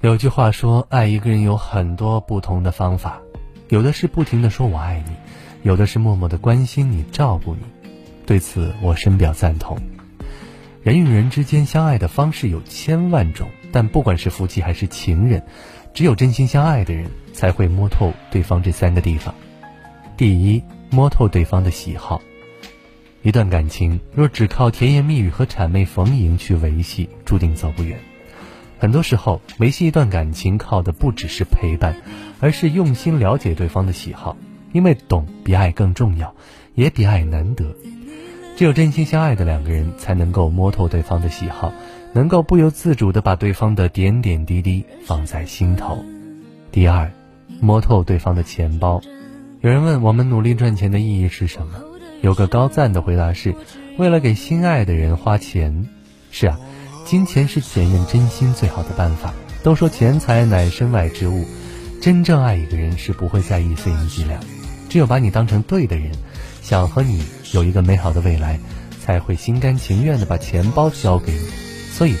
有句话说，爱一个人有很多不同的方法，有的是不停的说我爱你，有的是默默的关心你、照顾你。对此，我深表赞同。人与人之间相爱的方式有千万种，但不管是夫妻还是情人，只有真心相爱的人才会摸透对方这三个地方。第一，摸透对方的喜好。一段感情若只靠甜言蜜语和谄媚逢迎去维系，注定走不远。很多时候，维系一段感情靠的不只是陪伴，而是用心了解对方的喜好。因为懂比爱更重要，也比爱难得。只有真心相爱的两个人，才能够摸透对方的喜好，能够不由自主地把对方的点点滴滴放在心头。第二，摸透对方的钱包。有人问我们努力赚钱的意义是什么？有个高赞的回答是：为了给心爱的人花钱。是啊。金钱是检验真心最好的办法。都说钱财乃身外之物，真正爱一个人是不会在意碎银几两，只有把你当成对的人，想和你有一个美好的未来，才会心甘情愿的把钱包交给你。所以，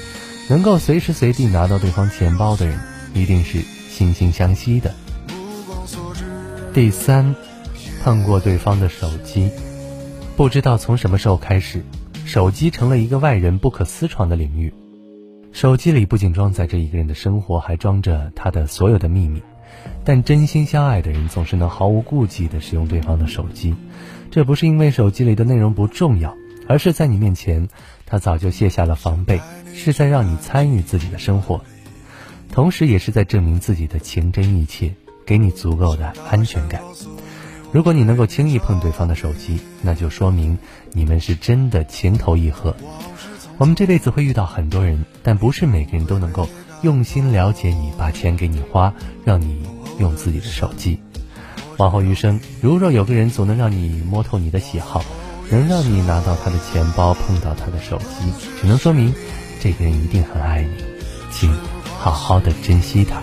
能够随时随地拿到对方钱包的人，一定是惺惺相惜的。第三，碰过对方的手机，不知道从什么时候开始。手机成了一个外人不可私闯的领域，手机里不仅装载着一个人的生活，还装着他的所有的秘密。但真心相爱的人总是能毫无顾忌地使用对方的手机，这不是因为手机里的内容不重要，而是在你面前，他早就卸下了防备，是在让你参与自己的生活，同时也是在证明自己的情真意切，给你足够的安全感。如果你能够轻易碰对方的手机，那就说明你们是真的情投意合。我们这辈子会遇到很多人，但不是每个人都能够用心了解你，把钱给你花，让你用自己的手机。往后余生，如若有个人总能让你摸透你的喜好，能让你拿到他的钱包，碰到他的手机，只能说明这个人一定很爱你，请好好的珍惜他。